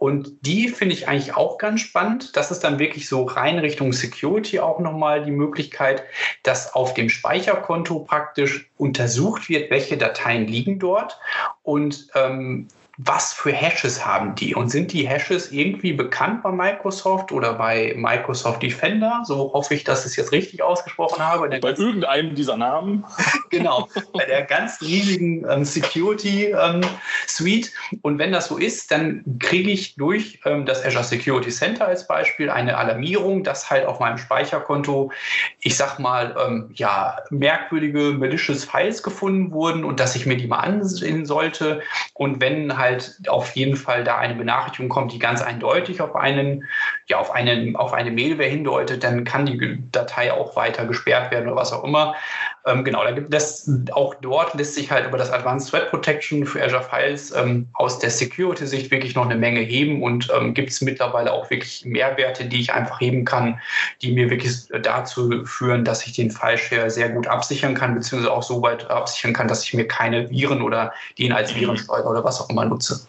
Und die finde ich eigentlich auch ganz spannend. Das ist dann wirklich so rein Richtung Security auch nochmal die Möglichkeit, dass auf dem Speicherkonto praktisch untersucht wird, welche Dateien liegen dort und ähm, was für Hashes haben die und sind die Hashes irgendwie bekannt bei Microsoft oder bei Microsoft Defender? So hoffe ich, dass ich es jetzt richtig ausgesprochen habe. Bei irgendeinem dieser Namen. (laughs) genau, bei der ganz riesigen ähm, Security ähm, Suite. Und wenn das so ist, dann kriege ich durch ähm, das Azure Security Center als Beispiel eine Alarmierung, dass halt auf meinem Speicherkonto, ich sag mal, ähm, ja, merkwürdige malicious Files gefunden wurden und dass ich mir die mal ansehen sollte. Und wenn halt halt auf jeden Fall da eine Benachrichtigung kommt, die ganz eindeutig auf einen, ja, auf einen, auf eine Mailware hindeutet, dann kann die Datei auch weiter gesperrt werden oder was auch immer. Ähm, genau, da gibt es auch dort lässt sich halt über das Advanced Threat Protection für Azure Files ähm, aus der Security-Sicht wirklich noch eine Menge heben und ähm, gibt es mittlerweile auch wirklich Mehrwerte, die ich einfach heben kann, die mir wirklich dazu führen, dass ich den File-Share sehr gut absichern kann, beziehungsweise auch so weit absichern kann, dass ich mir keine Viren oder den als Virensteuer oder was auch immer nutze.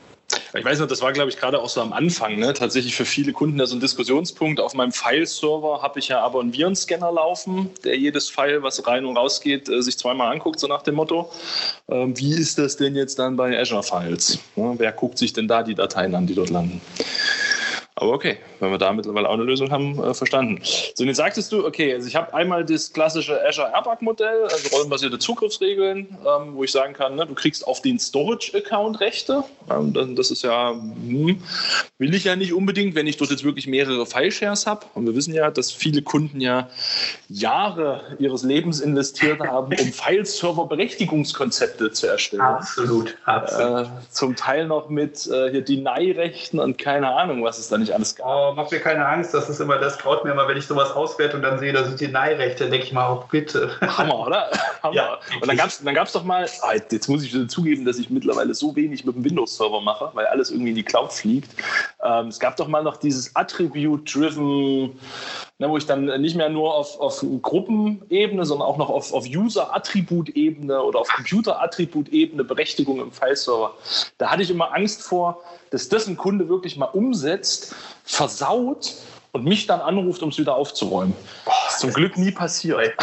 Ich weiß noch, das war, glaube ich, gerade auch so am Anfang, ne? tatsächlich für viele Kunden da so ein Diskussionspunkt. Auf meinem File-Server habe ich ja aber einen Virenscanner laufen, der jedes File, was rein und raus geht, äh, sich zweimal anguckt, so nach dem Motto. Ähm, wie ist das denn jetzt dann bei Azure Files? Ja, wer guckt sich denn da die Dateien an, die dort landen? Aber okay, wenn wir da mittlerweile auch eine Lösung haben, äh, verstanden. So, und jetzt sagtest du, okay, also ich habe einmal das klassische Azure Airbag-Modell, also rollenbasierte Zugriffsregeln, ähm, wo ich sagen kann, ne, du kriegst auf den Storage-Account Rechte. Ähm, das, das, ist ja, hm, will ich ja nicht unbedingt, wenn ich dort jetzt wirklich mehrere File-Shares habe. Und wir wissen ja, dass viele Kunden ja Jahre ihres Lebens investiert (laughs) haben, um File-Server-Berechtigungskonzepte zu erstellen. Absolut, absolut. Äh, zum Teil noch mit äh, hier Deny-Rechten und keine Ahnung, was es da nicht nicht alles gab. Oh, mach mir keine Angst, das ist immer, das traut mir immer, wenn ich sowas auswerte und dann sehe, da sind die Neihrechte, denke ich mal, auch bitte. Hammer, oder? (laughs) Hammer. Ja, und dann gab es dann gab's doch mal, ah, jetzt muss ich zugeben, dass ich mittlerweile so wenig mit dem Windows-Server mache, weil alles irgendwie in die Cloud fliegt. Ähm, es gab doch mal noch dieses Attribute-Driven, ne, wo ich dann nicht mehr nur auf, auf Gruppenebene, sondern auch noch auf, auf User-Attribut-Ebene oder auf Computer-Attribut-Ebene Berechtigung im File-Server. Da hatte ich immer Angst vor, dass das ein Kunde wirklich mal umsetzt, versaut und mich dann anruft, um es wieder aufzuräumen. Boah, das ist zum Glück nie passiert.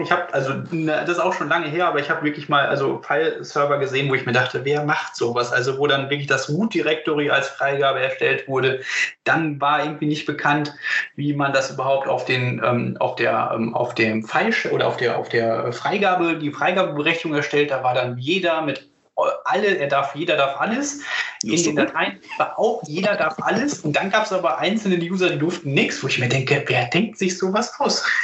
Ich habe, also das ist auch schon lange her, aber ich habe wirklich mal also File-Server gesehen, wo ich mir dachte, wer macht sowas? Also wo dann wirklich das Root Directory als Freigabe erstellt wurde. Dann war irgendwie nicht bekannt, wie man das überhaupt auf den ähm, auf der ähm, auf dem File oder auf der auf der Freigabe die Freigabeberechtigung erstellt. Da war dann jeder mit alle, er darf, jeder darf alles. In den Dateien war auch jeder darf alles. Und dann gab es aber einzelne User, die durften nichts, wo ich mir denke, wer denkt sich sowas aus? (laughs)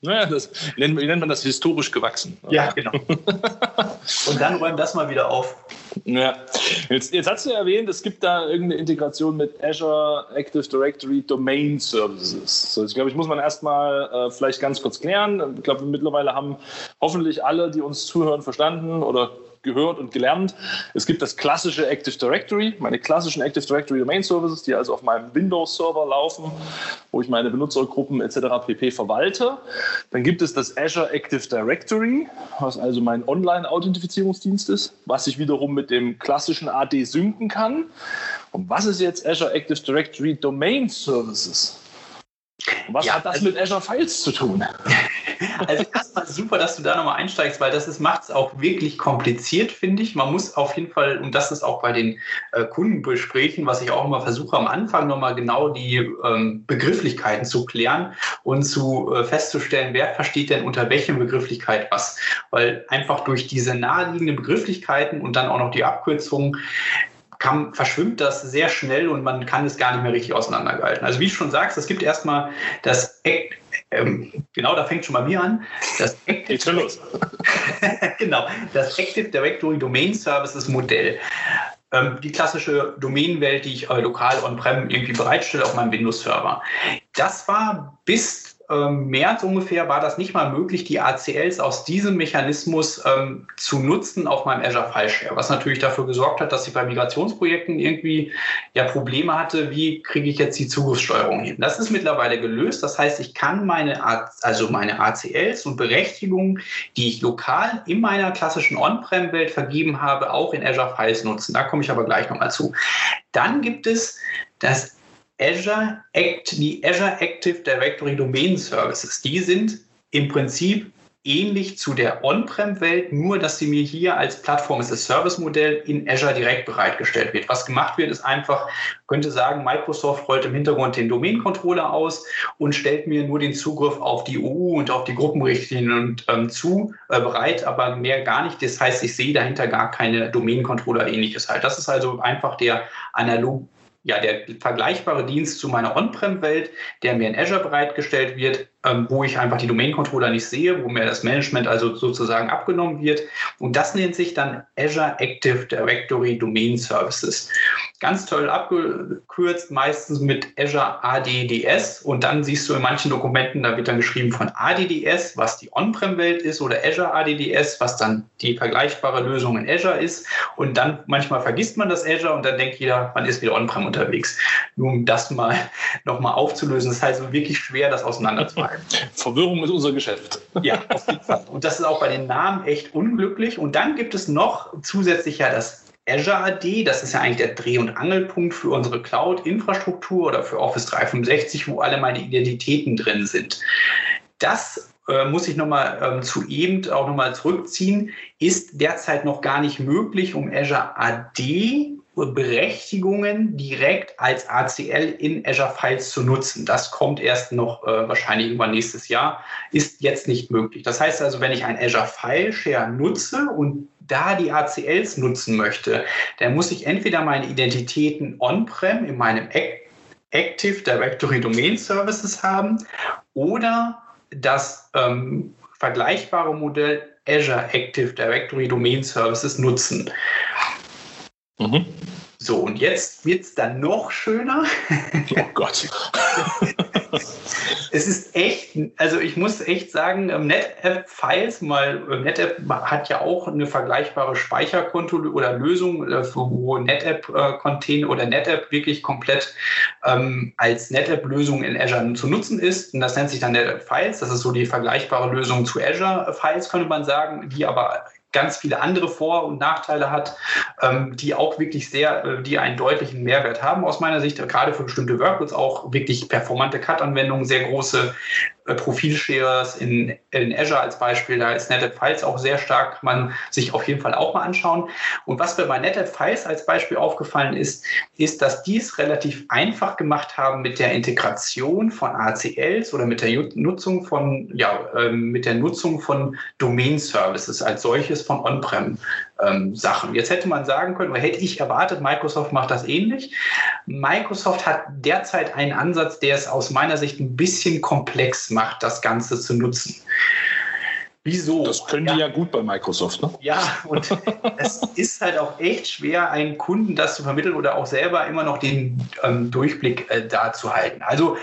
Naja, das nennt, nennt man das historisch gewachsen. Ja, genau. (laughs) Und dann räumen das mal wieder auf. Ja, jetzt, jetzt hast du ja erwähnt, es gibt da irgendeine Integration mit Azure Active Directory Domain Services. So, ich glaube, ich muss man erstmal äh, vielleicht ganz kurz klären. Ich glaube, mittlerweile haben hoffentlich alle, die uns zuhören, verstanden oder gehört und gelernt. Es gibt das klassische Active Directory, meine klassischen Active Directory Domain Services, die also auf meinem Windows-Server laufen, wo ich meine Benutzergruppen etc. pp. verwalte. Dann gibt es das Azure Active Directory, was also mein Online-Authentifizierungsdienst ist, was ich wiederum mit dem klassischen AD synken kann. Und was ist jetzt Azure Active Directory Domain Services? Was ja, hat das also, mit Azure Files zu tun? (laughs) Also erstmal super, dass du da nochmal einsteigst, weil das macht es auch wirklich kompliziert, finde ich. Man muss auf jeden Fall, und das ist auch bei den äh, Kundenbesprächen, was ich auch immer versuche, am Anfang nochmal genau die ähm, Begrifflichkeiten zu klären und zu äh, festzustellen, wer versteht denn unter welcher Begrifflichkeit was. Weil einfach durch diese naheliegenden Begrifflichkeiten und dann auch noch die Abkürzungen kann, verschwimmt das sehr schnell und man kann es gar nicht mehr richtig auseinandergehalten. Also wie du schon sagst, es gibt erstmal das ähm, genau, da fängt schon bei mir an. Das Active, schon los. (laughs) genau, das Active Directory Domain Services Modell. Ähm, die klassische Domänenwelt, die ich äh, lokal on-prem irgendwie bereitstelle auf meinem Windows-Server. Das war bis ähm, März ungefähr war das nicht mal möglich, die ACLs aus diesem Mechanismus ähm, zu nutzen auf meinem Azure File Share, was natürlich dafür gesorgt hat, dass ich bei Migrationsprojekten irgendwie ja Probleme hatte, wie kriege ich jetzt die Zugriffssteuerung hin. Das ist mittlerweile gelöst, das heißt, ich kann meine, also meine ACLs und Berechtigungen, die ich lokal in meiner klassischen On-Prem-Welt vergeben habe, auch in Azure Files nutzen. Da komme ich aber gleich nochmal zu. Dann gibt es das Azure Act, die Azure Active Directory Domain Services, die sind im Prinzip ähnlich zu der On-Prem-Welt, nur dass sie mir hier als Plattform as a Service-Modell in Azure direkt bereitgestellt wird. Was gemacht wird, ist einfach, könnte sagen, Microsoft rollt im Hintergrund den Domain-Controller aus und stellt mir nur den Zugriff auf die EU und auf die Gruppenrichtlinien ähm, zu, äh, bereit, aber mehr gar nicht. Das heißt, ich sehe dahinter gar keine Domain-Controller-ähnliches halt. Das ist also einfach der analog ja, der vergleichbare Dienst zu meiner On-Prem-Welt, der mir in Azure bereitgestellt wird, wo ich einfach die Domain-Controller nicht sehe, wo mir das Management also sozusagen abgenommen wird. Und das nennt sich dann Azure Active Directory Domain Services. Ganz toll abgekürzt, meistens mit Azure ADDS. Und dann siehst du in manchen Dokumenten, da wird dann geschrieben von ADDS, was die On-Prem-Welt ist, oder Azure ADDS, was dann die vergleichbare Lösung in Azure ist. Und dann manchmal vergisst man das Azure und dann denkt jeder, man ist wieder On-Prem unterwegs. Nur um das mal (laughs) nochmal aufzulösen. Das ist halt wirklich schwer, das auseinanderzuhalten. Verwirrung ist unser Geschäft. Ja, auf jeden Fall. Und das ist auch bei den Namen echt unglücklich. Und dann gibt es noch zusätzlich ja das Azure AD, das ist ja eigentlich der Dreh- und Angelpunkt für unsere Cloud-Infrastruktur oder für Office 365, wo alle meine Identitäten drin sind. Das äh, muss ich nochmal ähm, zu eben auch nochmal zurückziehen, ist derzeit noch gar nicht möglich, um Azure AD Berechtigungen direkt als ACL in Azure Files zu nutzen. Das kommt erst noch äh, wahrscheinlich irgendwann nächstes Jahr, ist jetzt nicht möglich. Das heißt also, wenn ich ein Azure File Share nutze und da die ACLs nutzen möchte, dann muss ich entweder meine Identitäten on-prem in meinem Active Directory Domain Services haben oder das ähm, vergleichbare Modell Azure Active Directory Domain Services nutzen. Mhm. So, und jetzt wird es dann noch schöner. Oh Gott. (laughs) es ist echt, also ich muss echt sagen, ähm, NetApp-Files, mal, äh, NetApp hat ja auch eine vergleichbare Speicherkonto oder Lösung, äh, wo NetApp-Container äh, oder NetApp wirklich komplett ähm, als NetApp-Lösung in Azure zu nutzen ist. Und das nennt sich dann NetApp-Files. Das ist so die vergleichbare Lösung zu Azure-Files, könnte man sagen, die aber ganz viele andere Vor- und Nachteile hat, ähm, die auch wirklich sehr, äh, die einen deutlichen Mehrwert haben aus meiner Sicht, gerade für bestimmte Workloads auch wirklich performante Cut-Anwendungen, sehr große Profilshares in, in Azure als Beispiel, da ist NetApp Files auch sehr stark, kann man sich auf jeden Fall auch mal anschauen. Und was mir bei NetApp Files als Beispiel aufgefallen ist, ist, dass die es relativ einfach gemacht haben mit der Integration von ACLs oder mit der Nutzung von, ja, äh, mit der Nutzung von Domain-Services als solches von On-Prem ähm, Sachen. Jetzt hätte man sagen können, oder hätte ich erwartet, Microsoft macht das ähnlich. Microsoft hat derzeit einen Ansatz, der es aus meiner Sicht ein bisschen komplex macht, das Ganze zu nutzen. Wieso? Das können ja. die ja gut bei Microsoft, ne? Ja, und (laughs) es ist halt auch echt schwer, einen Kunden das zu vermitteln oder auch selber immer noch den ähm, Durchblick äh, da zu halten. Also,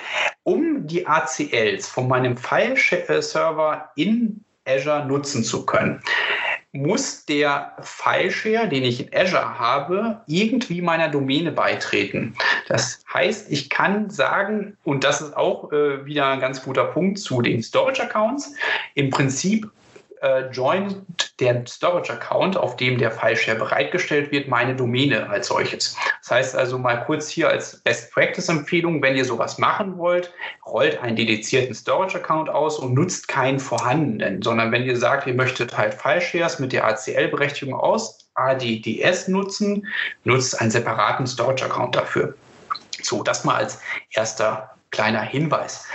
um die ACLs von meinem File-Server in Azure nutzen zu können, muss der Fileshare, den ich in Azure habe, irgendwie meiner Domäne beitreten. Das heißt, ich kann sagen, und das ist auch äh, wieder ein ganz guter Punkt zu den Storage-Accounts, im Prinzip äh, joint der Storage-Account, auf dem der File-Share bereitgestellt wird, meine Domäne als solches. Das heißt also mal kurz hier als Best-Practice-Empfehlung, wenn ihr sowas machen wollt, rollt einen dedizierten Storage-Account aus und nutzt keinen vorhandenen, sondern wenn ihr sagt, ihr möchtet halt File-Shares mit der ACL-Berechtigung aus ADDS nutzen, nutzt einen separaten Storage-Account dafür. So, das mal als erster kleiner Hinweis.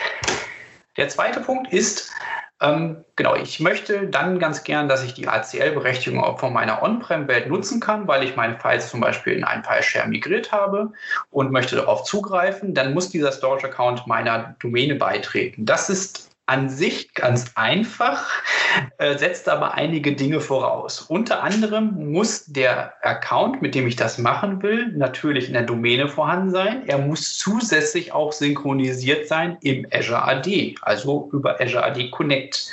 Der zweite Punkt ist, ähm, genau, ich möchte dann ganz gern, dass ich die ACL-Berechtigung auch von meiner On-Prem-Welt nutzen kann, weil ich meine Files zum Beispiel in einen File-Share migriert habe und möchte darauf zugreifen. Dann muss dieser Storage-Account meiner Domäne beitreten. Das ist an sich ganz einfach, äh, setzt aber einige Dinge voraus. Unter anderem muss der Account, mit dem ich das machen will, natürlich in der Domäne vorhanden sein. Er muss zusätzlich auch synchronisiert sein im Azure AD, also über Azure AD Connect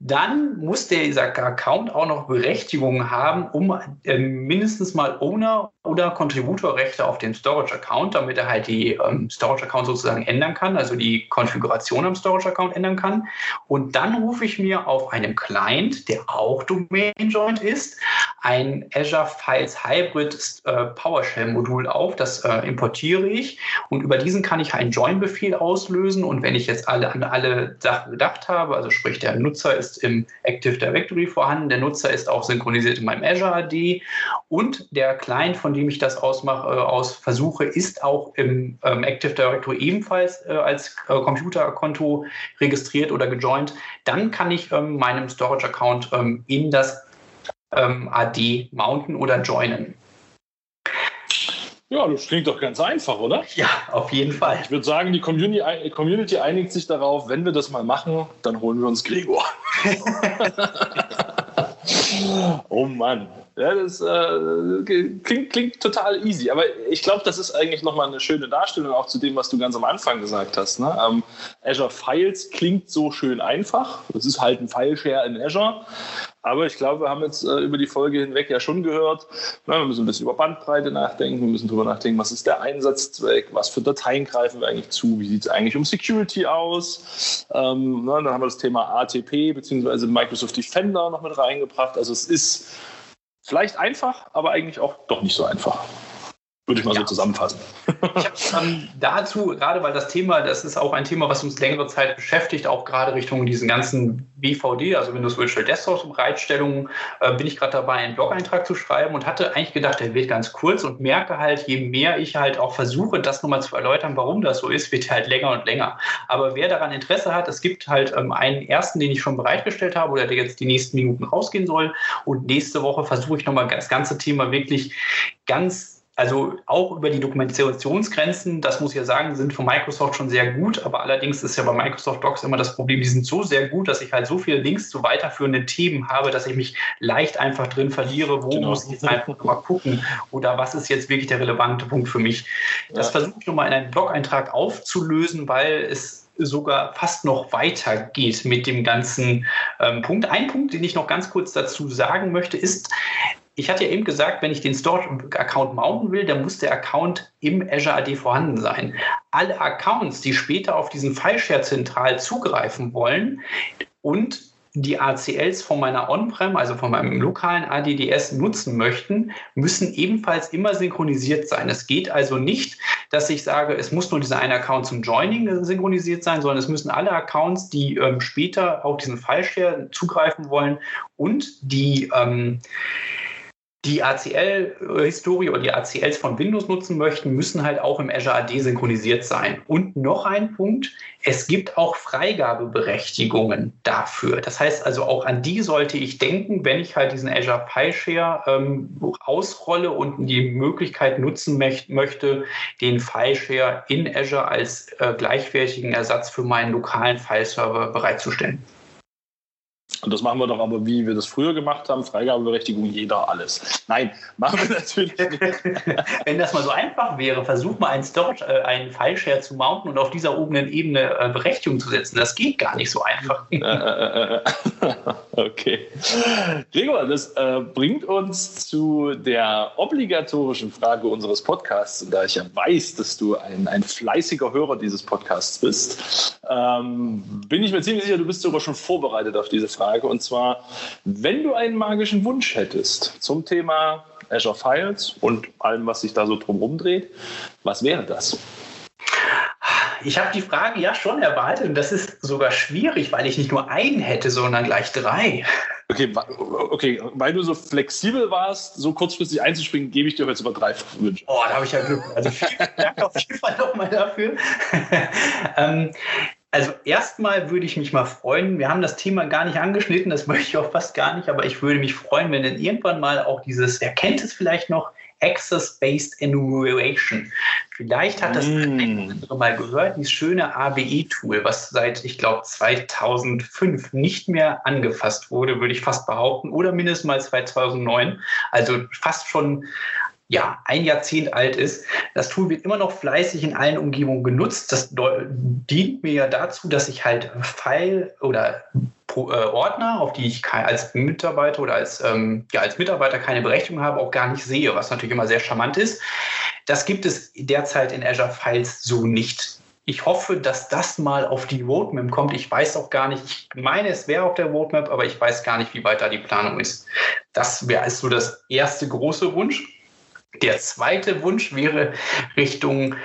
dann muss dieser Account auch noch Berechtigungen haben, um äh, mindestens mal Owner- oder Contributorrechte auf dem Storage-Account, damit er halt die ähm, Storage-Account sozusagen ändern kann, also die Konfiguration am Storage-Account ändern kann. Und dann rufe ich mir auf einem Client, der auch Domain-Joint ist, ein Azure Files Hybrid äh, PowerShell-Modul auf. Das äh, importiere ich und über diesen kann ich einen Join-Befehl auslösen. Und wenn ich jetzt alle an alle Sachen gedacht habe, also sprich der Nutzer ist im Active Directory vorhanden, der Nutzer ist auch synchronisiert in meinem Azure AD und der Client, von dem ich das ausmache, äh, aus versuche, ist auch im ähm, Active Directory ebenfalls äh, als äh, Computerkonto registriert oder gejoint. Dann kann ich ähm, meinem Storage-Account ähm, in das ähm, AD mounten oder joinen. Ja, das klingt doch ganz einfach, oder? Ja, auf jeden Fall. Ich würde sagen, die Community, Community einigt sich darauf, wenn wir das mal machen, dann holen wir uns Gregor. (laughs) oh Mann. Ja, das äh, klingt, klingt, total easy. Aber ich glaube, das ist eigentlich nochmal eine schöne Darstellung auch zu dem, was du ganz am Anfang gesagt hast. Ne? Ähm, Azure Files klingt so schön einfach. Das ist halt ein File-Share in Azure. Aber ich glaube, wir haben jetzt äh, über die Folge hinweg ja schon gehört, na, wir müssen ein bisschen über Bandbreite nachdenken, wir müssen darüber nachdenken, was ist der Einsatzzweck, was für Dateien greifen wir eigentlich zu, wie sieht es eigentlich um Security aus. Ähm, na, dann haben wir das Thema ATP bzw. Microsoft Defender noch mit reingebracht. Also es ist vielleicht einfach, aber eigentlich auch doch nicht so einfach. Würde ich mal ja. so zusammenfassen. Ich habe ähm, dazu, gerade weil das Thema, das ist auch ein Thema, was uns längere Zeit beschäftigt, auch gerade Richtung diesen ganzen BVD, also Windows Virtual Desktop Bereitstellungen, äh, bin ich gerade dabei, einen Blog-Eintrag zu schreiben und hatte eigentlich gedacht, der wird ganz kurz und merke halt, je mehr ich halt auch versuche, das nochmal zu erläutern, warum das so ist, wird halt länger und länger. Aber wer daran Interesse hat, es gibt halt ähm, einen ersten, den ich schon bereitgestellt habe oder der jetzt die nächsten Minuten rausgehen soll und nächste Woche versuche ich nochmal das ganze Thema wirklich ganz also auch über die Dokumentationsgrenzen, das muss ich ja sagen, sind von Microsoft schon sehr gut, aber allerdings ist ja bei Microsoft Docs immer das Problem, die sind so sehr gut, dass ich halt so viele Links zu weiterführenden Themen habe, dass ich mich leicht einfach drin verliere, wo genau. muss ich jetzt einfach mal gucken oder was ist jetzt wirklich der relevante Punkt für mich. Das ja. versuche ich nochmal in einem Blog-Eintrag aufzulösen, weil es sogar fast noch weiter geht mit dem ganzen ähm, Punkt. Ein Punkt, den ich noch ganz kurz dazu sagen möchte, ist, ich hatte ja eben gesagt, wenn ich den Store-Account mounten will, dann muss der Account im Azure AD vorhanden sein. Alle Accounts, die später auf diesen File-Share zentral zugreifen wollen und die ACLs von meiner On-Prem, also von meinem lokalen ADDS nutzen möchten, müssen ebenfalls immer synchronisiert sein. Es geht also nicht, dass ich sage, es muss nur dieser eine Account zum Joining synchronisiert sein, sondern es müssen alle Accounts, die ähm, später auf diesen File-Share zugreifen wollen und die ähm, die ACL-Historie oder die ACLs von Windows nutzen möchten, müssen halt auch im Azure AD synchronisiert sein. Und noch ein Punkt, es gibt auch Freigabeberechtigungen dafür. Das heißt also, auch an die sollte ich denken, wenn ich halt diesen Azure FileShare ähm, ausrolle und die Möglichkeit nutzen möchte, den FileShare in Azure als äh, gleichwertigen Ersatz für meinen lokalen Fileserver bereitzustellen. Und das machen wir doch aber, wie wir das früher gemacht haben, Freigabeberechtigung jeder alles. Nein, machen wir natürlich. (laughs) Wenn das mal so einfach wäre, versuch mal einen Storage, äh, einen File-Share zu mounten und auf dieser oberen Ebene äh, Berechtigung zu setzen. Das geht gar nicht so einfach. Äh, äh, äh, (laughs) okay. Gregor, das bringt uns zu der obligatorischen Frage unseres Podcasts. da ich ja weiß, dass du ein, ein fleißiger Hörer dieses Podcasts bist, ähm, bin ich mir ziemlich sicher, du bist sogar schon vorbereitet auf diese Frage. Und zwar, wenn du einen magischen Wunsch hättest zum Thema Azure Files und allem, was sich da so drumherum dreht, was wäre das? Ich habe die Frage ja schon erwartet und das ist sogar schwierig, weil ich nicht nur einen hätte, sondern gleich drei. Okay, okay, weil du so flexibel warst, so kurzfristig einzuspringen, gebe ich dir heute sogar drei Wünsche. Oh, da habe ich ja Glück. Also vielen Dank auf jeden Fall nochmal dafür. (laughs) ähm, also erstmal würde ich mich mal freuen, wir haben das Thema gar nicht angeschnitten, das möchte ich auch fast gar nicht, aber ich würde mich freuen, wenn dann irgendwann mal auch dieses, wer kennt es vielleicht noch, Access-Based Enumeration. Vielleicht hat das mm. andere mal gehört, dieses schöne ABE-Tool, was seit, ich glaube, 2005 nicht mehr angefasst wurde, würde ich fast behaupten, oder mindestens mal 2009. Also fast schon ja, ein Jahrzehnt alt ist. Das Tool wird immer noch fleißig in allen Umgebungen genutzt. Das dient mir ja dazu, dass ich halt File oder äh, Ordner, auf die ich als Mitarbeiter oder als, ähm, ja, als Mitarbeiter keine Berechtigung habe, auch gar nicht sehe, was natürlich immer sehr charmant ist. Das gibt es derzeit in Azure Files so nicht. Ich hoffe, dass das mal auf die Roadmap kommt. Ich weiß auch gar nicht, ich meine, es wäre auf der Roadmap, aber ich weiß gar nicht, wie weit da die Planung ist. Das wäre so das erste große Wunsch. Der zweite Wunsch wäre Richtung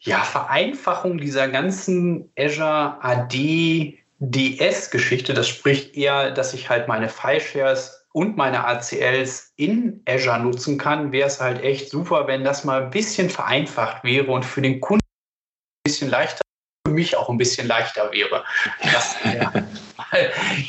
ja, Vereinfachung dieser ganzen Azure AD DS-Geschichte. Das spricht eher, dass ich halt meine File-Shares und meine ACLs in Azure nutzen kann. Wäre es halt echt super, wenn das mal ein bisschen vereinfacht wäre und für den Kunden ein bisschen leichter, für mich auch ein bisschen leichter wäre. Das (laughs) wäre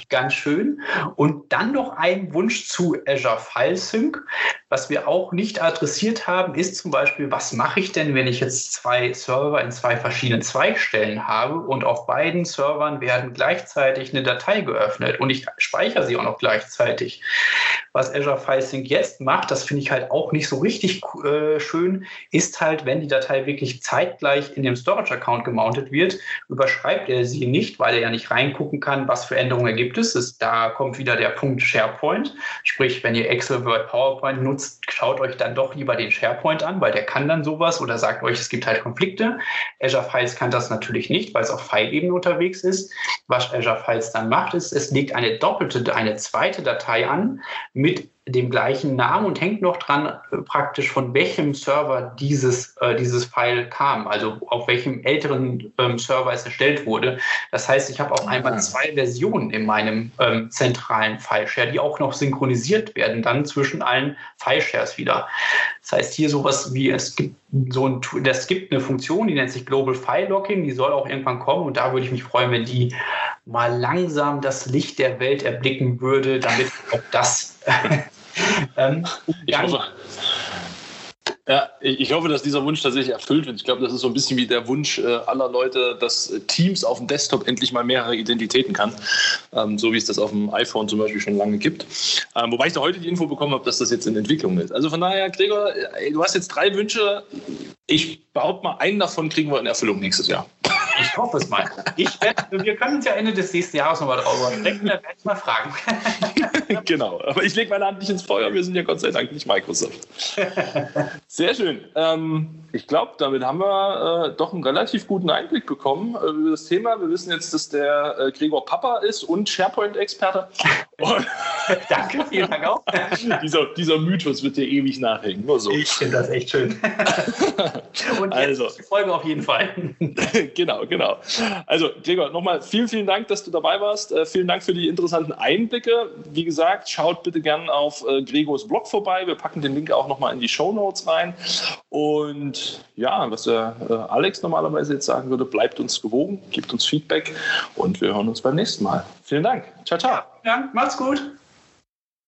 ganz schön. Und dann noch ein Wunsch zu Azure File Sync. Was wir auch nicht adressiert haben, ist zum Beispiel, was mache ich denn, wenn ich jetzt zwei Server in zwei verschiedenen Zweigstellen habe und auf beiden Servern werden gleichzeitig eine Datei geöffnet und ich speichere sie auch noch gleichzeitig. Was Azure File Sync jetzt macht, das finde ich halt auch nicht so richtig äh, schön, ist halt, wenn die Datei wirklich zeitgleich in dem Storage-Account gemountet wird, überschreibt er sie nicht, weil er ja nicht reingucken kann, was für Änderungen gibt es. Ist, da kommt wieder der Punkt SharePoint. Sprich, wenn ihr Excel, Word, PowerPoint nutzt, schaut euch dann doch lieber den SharePoint an, weil der kann dann sowas oder sagt euch, es gibt halt Konflikte. Azure Files kann das natürlich nicht, weil es auf File-Ebene unterwegs ist. Was Azure Files dann macht, ist, es legt eine doppelte, eine zweite Datei an mit dem gleichen Namen und hängt noch dran äh, praktisch von welchem Server dieses, äh, dieses File kam, also auf welchem älteren ähm, Server es erstellt wurde. Das heißt, ich habe auf einmal ah. zwei Versionen in meinem ähm, zentralen File-Share, die auch noch synchronisiert werden dann zwischen allen File-Shares wieder. Das heißt, hier sowas wie es gibt so ein das gibt eine Funktion, die nennt sich Global File Locking, die soll auch irgendwann kommen und da würde ich mich freuen, wenn die mal langsam das Licht der Welt erblicken würde, damit auch das (laughs) ähm, ich, hoffe, ja, ich hoffe, dass dieser Wunsch tatsächlich erfüllt wird. Ich glaube, das ist so ein bisschen wie der Wunsch äh, aller Leute, dass Teams auf dem Desktop endlich mal mehrere Identitäten kann, ähm, so wie es das auf dem iPhone zum Beispiel schon lange gibt. Ähm, wobei ich da heute die Info bekommen habe, dass das jetzt in Entwicklung ist. Also von daher, Gregor, du hast jetzt drei Wünsche. Ich behaupte mal, einen davon kriegen wir in Erfüllung nächstes Jahr. Ich hoffe es mal. Ich wir können uns ja Ende des nächsten Jahres nochmal drauf sprechen, dann werde ich mal fragen. (laughs) (laughs) genau, aber ich lege meine Hand nicht ins Feuer, wir sind ja Gott sei Dank nicht Microsoft. (laughs) Sehr schön. Ähm, ich glaube, damit haben wir äh, doch einen relativ guten Einblick bekommen äh, über das Thema. Wir wissen jetzt, dass der äh, Gregor Papa ist und SharePoint-Experte. (laughs) Danke, vielen Dank auch. dieser, dieser Mythos wird dir ewig nachhängen. Nur so. Ich finde das echt schön. und also, die Folge auf jeden Fall. genau, genau. Also, Gregor, nochmal vielen, vielen Dank, dass du dabei warst. Äh, vielen Dank für die interessanten Einblicke. Wie gesagt, schaut bitte gerne auf äh, Gregors Blog vorbei. Wir packen den Link auch nochmal in die Show Notes rein. Und ja, was der äh, Alex normalerweise jetzt sagen würde, bleibt uns gewogen, gebt uns Feedback und wir hören uns beim nächsten Mal. Vielen Dank. Ciao, ciao. Ja, macht's gut.